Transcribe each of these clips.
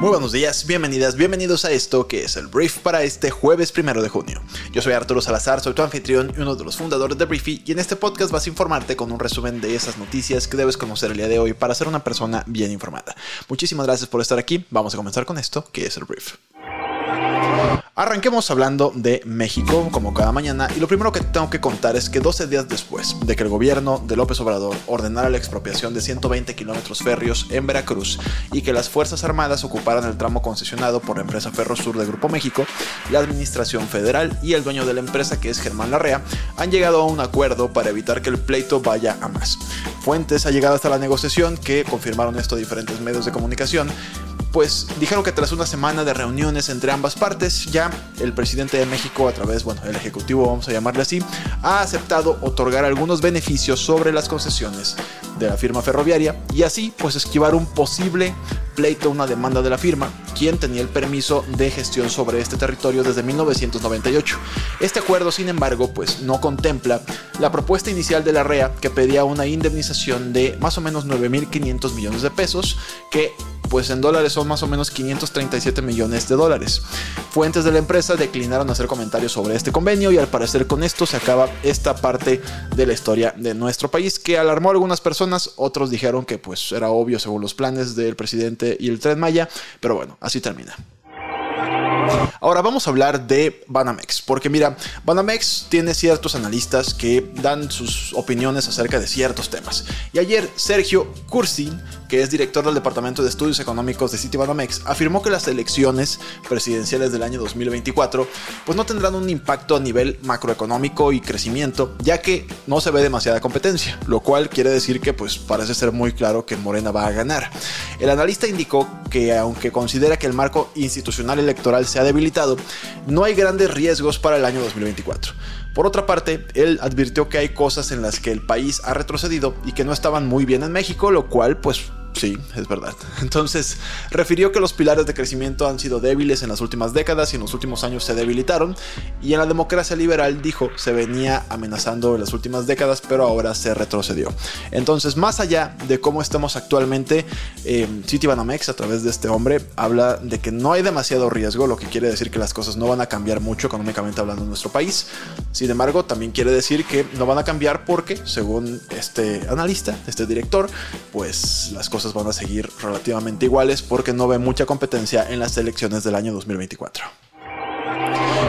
Muy buenos días, bienvenidas, bienvenidos a esto que es el Brief para este jueves primero de junio. Yo soy Arturo Salazar, soy tu anfitrión y uno de los fundadores de Briefy y en este podcast vas a informarte con un resumen de esas noticias que debes conocer el día de hoy para ser una persona bien informada. Muchísimas gracias por estar aquí, vamos a comenzar con esto que es el Brief. Arranquemos hablando de México, como cada mañana, y lo primero que tengo que contar es que 12 días después de que el gobierno de López Obrador ordenara la expropiación de 120 kilómetros férreos en Veracruz y que las Fuerzas Armadas ocuparan el tramo concesionado por la empresa Ferrosur de Grupo México, la Administración Federal y el dueño de la empresa, que es Germán Larrea, han llegado a un acuerdo para evitar que el pleito vaya a más. Fuentes ha llegado hasta la negociación que confirmaron esto diferentes medios de comunicación pues dijeron que tras una semana de reuniones entre ambas partes, ya el presidente de México, a través, bueno, el ejecutivo, vamos a llamarle así, ha aceptado otorgar algunos beneficios sobre las concesiones de la firma ferroviaria y así, pues, esquivar un posible pleito, una demanda de la firma, quien tenía el permiso de gestión sobre este territorio desde 1998. Este acuerdo, sin embargo, pues no contempla la propuesta inicial de la REA que pedía una indemnización de más o menos 9.500 millones de pesos, que pues en dólares son más o menos 537 millones de dólares. Fuentes de la empresa declinaron hacer comentarios sobre este convenio y al parecer con esto se acaba esta parte de la historia de nuestro país que alarmó a algunas personas, otros dijeron que pues era obvio según los planes del presidente y el tren Maya, pero bueno, así termina. Ahora vamos a hablar de Banamex, porque mira, Banamex tiene ciertos analistas que dan sus opiniones acerca de ciertos temas. Y ayer Sergio Cursin, que es director del Departamento de Estudios Económicos de Citibanamex, afirmó que las elecciones presidenciales del año 2024 pues no tendrán un impacto a nivel macroeconómico y crecimiento, ya que no se ve demasiada competencia, lo cual quiere decir que pues parece ser muy claro que Morena va a ganar. El analista indicó que aunque considera que el marco institucional electoral se ha debilitado, no hay grandes riesgos para el año 2024. Por otra parte, él advirtió que hay cosas en las que el país ha retrocedido y que no estaban muy bien en México, lo cual pues Sí, es verdad. Entonces, refirió que los pilares de crecimiento han sido débiles en las últimas décadas y en los últimos años se debilitaron. Y en la democracia liberal, dijo, se venía amenazando en las últimas décadas, pero ahora se retrocedió. Entonces, más allá de cómo estamos actualmente, eh, Citibanamex, a través de este hombre, habla de que no hay demasiado riesgo, lo que quiere decir que las cosas no van a cambiar mucho económicamente hablando en nuestro país. Sin embargo, también quiere decir que no van a cambiar porque, según este analista, este director, pues las cosas van a seguir relativamente iguales porque no ve mucha competencia en las elecciones del año 2024.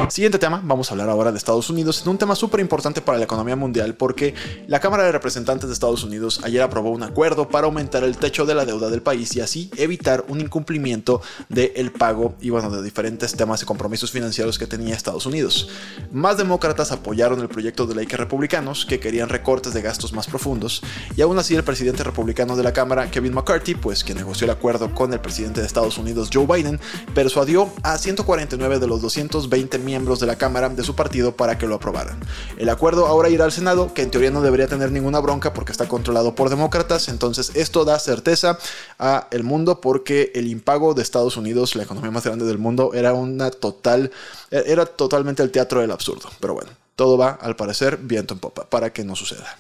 Siguiente tema, vamos a hablar ahora de Estados Unidos, en un tema súper importante para la economía mundial porque la Cámara de Representantes de Estados Unidos ayer aprobó un acuerdo para aumentar el techo de la deuda del país y así evitar un incumplimiento del pago y bueno, de diferentes temas y compromisos financieros que tenía Estados Unidos. Más demócratas apoyaron el proyecto de ley que republicanos, que querían recortes de gastos más profundos, y aún así el presidente republicano de la Cámara, Kevin McCarthy, pues que negoció el acuerdo con el presidente de Estados Unidos, Joe Biden, persuadió a 149 de los 220 miembros de la Cámara de su partido para que lo aprobaran. El acuerdo ahora irá al Senado, que en teoría no debería tener ninguna bronca porque está controlado por demócratas, entonces esto da certeza a el mundo porque el impago de Estados Unidos, la economía más grande del mundo, era una total era totalmente el teatro del absurdo, pero bueno, todo va al parecer viento en popa para que no suceda.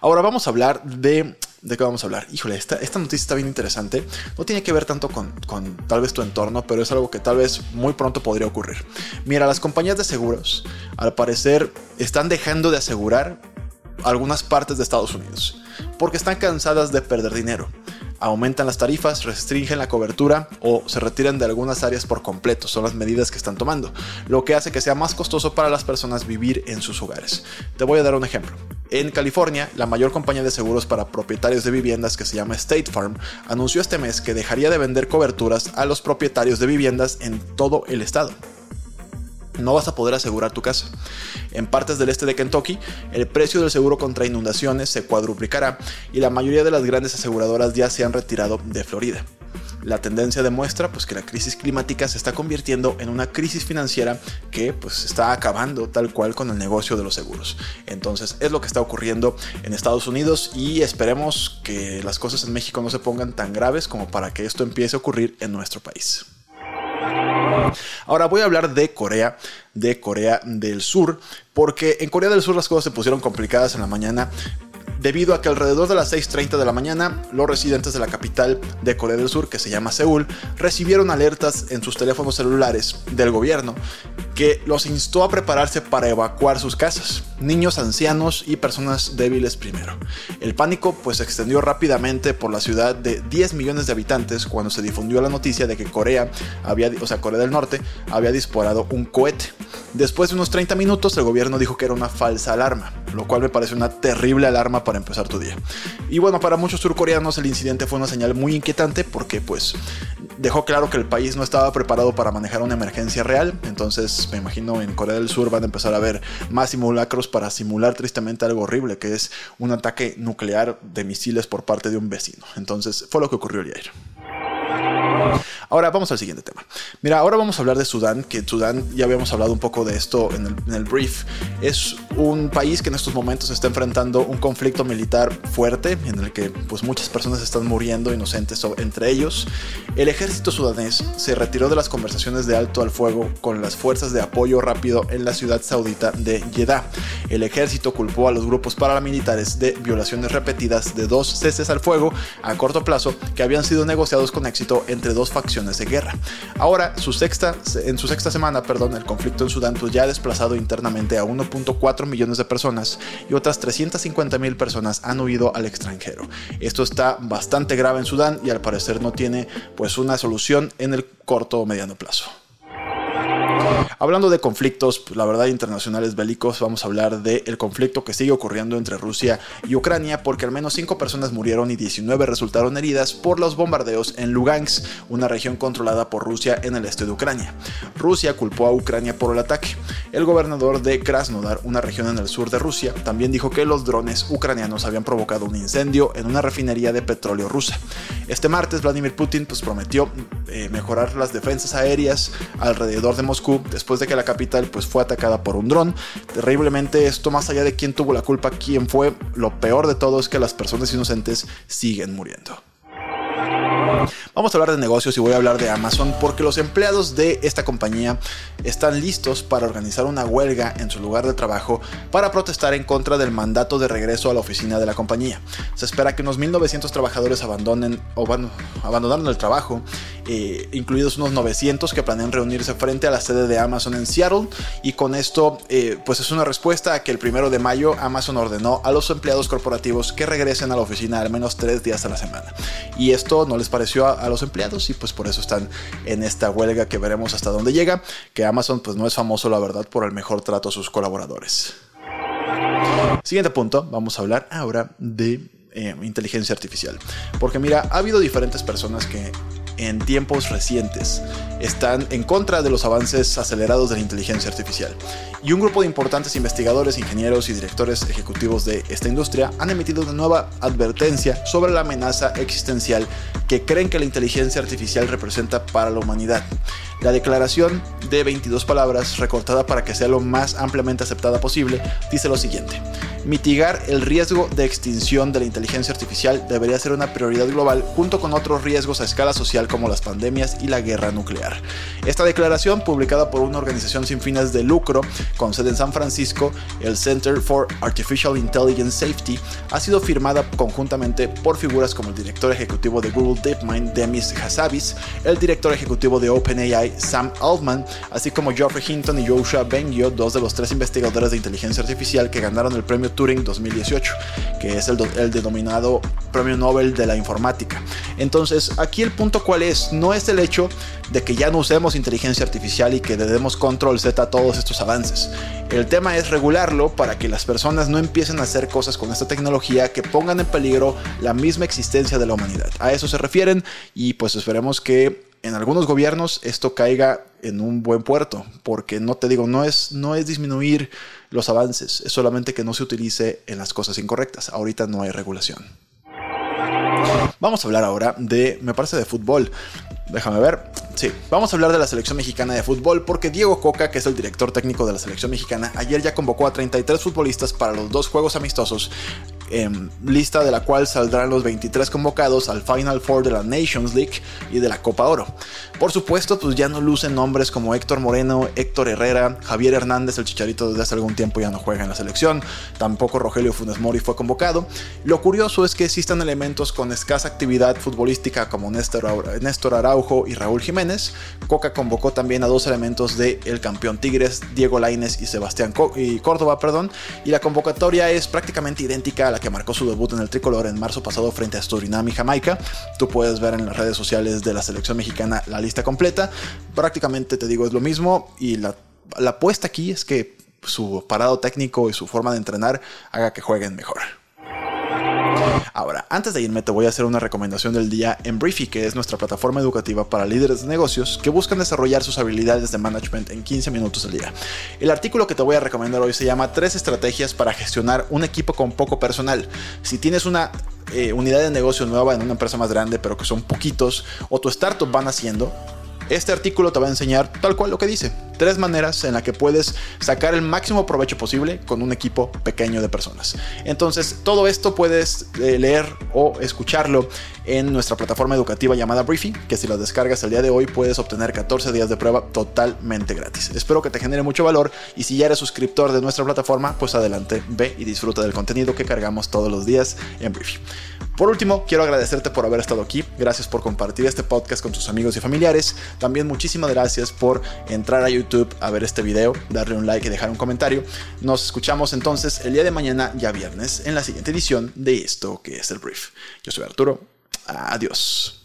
Ahora vamos a hablar de ¿De qué vamos a hablar? Híjole, esta, esta noticia está bien interesante. No tiene que ver tanto con, con, tal vez tu entorno, pero es algo que tal vez muy pronto podría ocurrir. Mira, las compañías de seguros, al parecer, están dejando de asegurar algunas partes de Estados Unidos, porque están cansadas de perder dinero aumentan las tarifas, restringen la cobertura o se retiran de algunas áreas por completo. Son las medidas que están tomando, lo que hace que sea más costoso para las personas vivir en sus hogares. Te voy a dar un ejemplo. En California, la mayor compañía de seguros para propietarios de viviendas que se llama State Farm anunció este mes que dejaría de vender coberturas a los propietarios de viviendas en todo el estado no vas a poder asegurar tu casa. En partes del este de Kentucky, el precio del seguro contra inundaciones se cuadruplicará y la mayoría de las grandes aseguradoras ya se han retirado de Florida. La tendencia demuestra pues, que la crisis climática se está convirtiendo en una crisis financiera que pues, está acabando tal cual con el negocio de los seguros. Entonces es lo que está ocurriendo en Estados Unidos y esperemos que las cosas en México no se pongan tan graves como para que esto empiece a ocurrir en nuestro país. Ahora voy a hablar de Corea, de Corea del Sur, porque en Corea del Sur las cosas se pusieron complicadas en la mañana debido a que alrededor de las 6.30 de la mañana, los residentes de la capital de Corea del Sur, que se llama Seúl, recibieron alertas en sus teléfonos celulares del gobierno que los instó a prepararse para evacuar sus casas, niños, ancianos y personas débiles primero. El pánico pues se extendió rápidamente por la ciudad de 10 millones de habitantes cuando se difundió la noticia de que Corea había, o sea, Corea del Norte había disparado un cohete. Después de unos 30 minutos el gobierno dijo que era una falsa alarma, lo cual me parece una terrible alarma para empezar tu día. Y bueno, para muchos surcoreanos el incidente fue una señal muy inquietante porque pues dejó claro que el país no estaba preparado para manejar una emergencia real, entonces me imagino en Corea del Sur van a empezar a ver más simulacros para simular tristemente algo horrible que es un ataque nuclear de misiles por parte de un vecino. Entonces fue lo que ocurrió ayer. Ahora vamos al siguiente tema. Mira, ahora vamos a hablar de Sudán, que Sudán ya habíamos hablado un poco de esto en el, brief. Es un país que en estos momentos está enfrentando un conflicto militar fuerte en el que pues muchas personas están muriendo inocentes entre ellos. El ejército sudanés se retiró de las conversaciones de alto al fuego con las fuerzas de apoyo rápido en la ciudad saudita de Jeddah. El ejército culpó a los grupos paramilitares de violaciones repetidas de dos ceses al fuego a corto plazo que habían sido negociados con éxito entre dos facciones de guerra. Ahora, su sexta, en su sexta semana, perdón, el conflicto en Sudán pues ya ha desplazado internamente a 1.4 millones de personas y otras 350 mil personas han huido al extranjero. Esto está bastante grave en Sudán y al parecer no tiene pues una solución en el corto o mediano plazo. Hablando de conflictos, pues, la verdad, internacionales bélicos, vamos a hablar del conflicto que sigue ocurriendo entre Rusia y Ucrania, porque al menos 5 personas murieron y 19 resultaron heridas por los bombardeos en Lugansk, una región controlada por Rusia en el este de Ucrania. Rusia culpó a Ucrania por el ataque. El gobernador de Krasnodar, una región en el sur de Rusia, también dijo que los drones ucranianos habían provocado un incendio en una refinería de petróleo rusa. Este martes, Vladimir Putin pues, prometió eh, mejorar las defensas aéreas alrededor de Moscú después después de que la capital pues, fue atacada por un dron. Terriblemente esto, más allá de quién tuvo la culpa, quién fue, lo peor de todo es que las personas inocentes siguen muriendo. Vamos a hablar de negocios y voy a hablar de Amazon porque los empleados de esta compañía están listos para organizar una huelga en su lugar de trabajo para protestar en contra del mandato de regreso a la oficina de la compañía. Se espera que unos 1.900 trabajadores abandonen o van, abandonaron el trabajo, eh, incluidos unos 900 que planean reunirse frente a la sede de Amazon en Seattle y con esto eh, pues es una respuesta a que el primero de mayo Amazon ordenó a los empleados corporativos que regresen a la oficina al menos tres días a la semana. Y esto no les pareció a, los empleados y pues por eso están en esta huelga que veremos hasta dónde llega, que Amazon pues no es famoso la verdad por el mejor trato a sus colaboradores. Siguiente punto, vamos a hablar ahora de eh, inteligencia artificial. Porque mira, ha habido diferentes personas que en tiempos recientes están en contra de los avances acelerados de la inteligencia artificial. Y un grupo de importantes investigadores, ingenieros y directores ejecutivos de esta industria han emitido una nueva advertencia sobre la amenaza existencial que creen que la inteligencia artificial representa para la humanidad. La declaración de 22 palabras, recortada para que sea lo más ampliamente aceptada posible, dice lo siguiente. Mitigar el riesgo de extinción de la inteligencia artificial debería ser una prioridad global junto con otros riesgos a escala social como las pandemias y la guerra nuclear. Esta declaración, publicada por una organización sin fines de lucro con sede en San Francisco, el Center for Artificial Intelligence Safety, ha sido firmada conjuntamente por figuras como el director ejecutivo de Google DeepMind, Demis Hassabis, el director ejecutivo de OpenAI, Sam Altman, así como Geoffrey Hinton y Joshua Bengio, dos de los tres investigadores de inteligencia artificial que ganaron el premio Turing 2018, que es el, el denominado Premio Nobel de la Informática. Entonces, aquí el punto cuál es, no es el hecho de que ya no usemos inteligencia artificial y que le demos control Z a todos estos avances. El tema es regularlo para que las personas no empiecen a hacer cosas con esta tecnología que pongan en peligro la misma existencia de la humanidad. A eso se refieren y pues esperemos que en algunos gobiernos esto caiga en un buen puerto, porque no te digo, no es, no es disminuir los avances, es solamente que no se utilice en las cosas incorrectas. Ahorita no hay regulación. Vamos a hablar ahora de, me parece, de fútbol. Déjame ver. Sí, vamos a hablar de la selección mexicana de fútbol porque Diego Coca, que es el director técnico de la selección mexicana, ayer ya convocó a 33 futbolistas para los dos juegos amistosos lista de la cual saldrán los 23 convocados al Final Four de la Nations League y de la Copa Oro. Por supuesto, pues ya no lucen nombres como Héctor Moreno, Héctor Herrera, Javier Hernández, el chicharito desde hace algún tiempo ya no juega en la selección, tampoco Rogelio Funes Mori fue convocado. Lo curioso es que existan elementos con escasa actividad futbolística como Néstor Araujo y Raúl Jiménez. Coca convocó también a dos elementos del el campeón Tigres, Diego Laines y Sebastián Córdoba, perdón, y la convocatoria es prácticamente idéntica a la que marcó su debut en el tricolor en marzo pasado frente a Surinam y Jamaica. Tú puedes ver en las redes sociales de la selección mexicana la lista completa. Prácticamente te digo es lo mismo y la, la apuesta aquí es que su parado técnico y su forma de entrenar haga que jueguen mejor. Antes de irme te voy a hacer una recomendación del día en Briefy, que es nuestra plataforma educativa para líderes de negocios que buscan desarrollar sus habilidades de management en 15 minutos al día. El artículo que te voy a recomendar hoy se llama Tres estrategias para gestionar un equipo con poco personal. Si tienes una eh, unidad de negocio nueva en una empresa más grande, pero que son poquitos, o tu startup van haciendo, este artículo te va a enseñar tal cual lo que dice. Tres maneras en las que puedes sacar el máximo provecho posible con un equipo pequeño de personas. Entonces, todo esto puedes eh, leer o escucharlo en nuestra plataforma educativa llamada Briefy, que si la descargas el día de hoy puedes obtener 14 días de prueba totalmente gratis. Espero que te genere mucho valor y si ya eres suscriptor de nuestra plataforma, pues adelante, ve y disfruta del contenido que cargamos todos los días en Briefy. Por último, quiero agradecerte por haber estado aquí. Gracias por compartir este podcast con tus amigos y familiares. También muchísimas gracias por entrar a YouTube a ver este video, darle un like y dejar un comentario. Nos escuchamos entonces el día de mañana, ya viernes, en la siguiente edición de esto que es el brief. Yo soy Arturo. Adiós.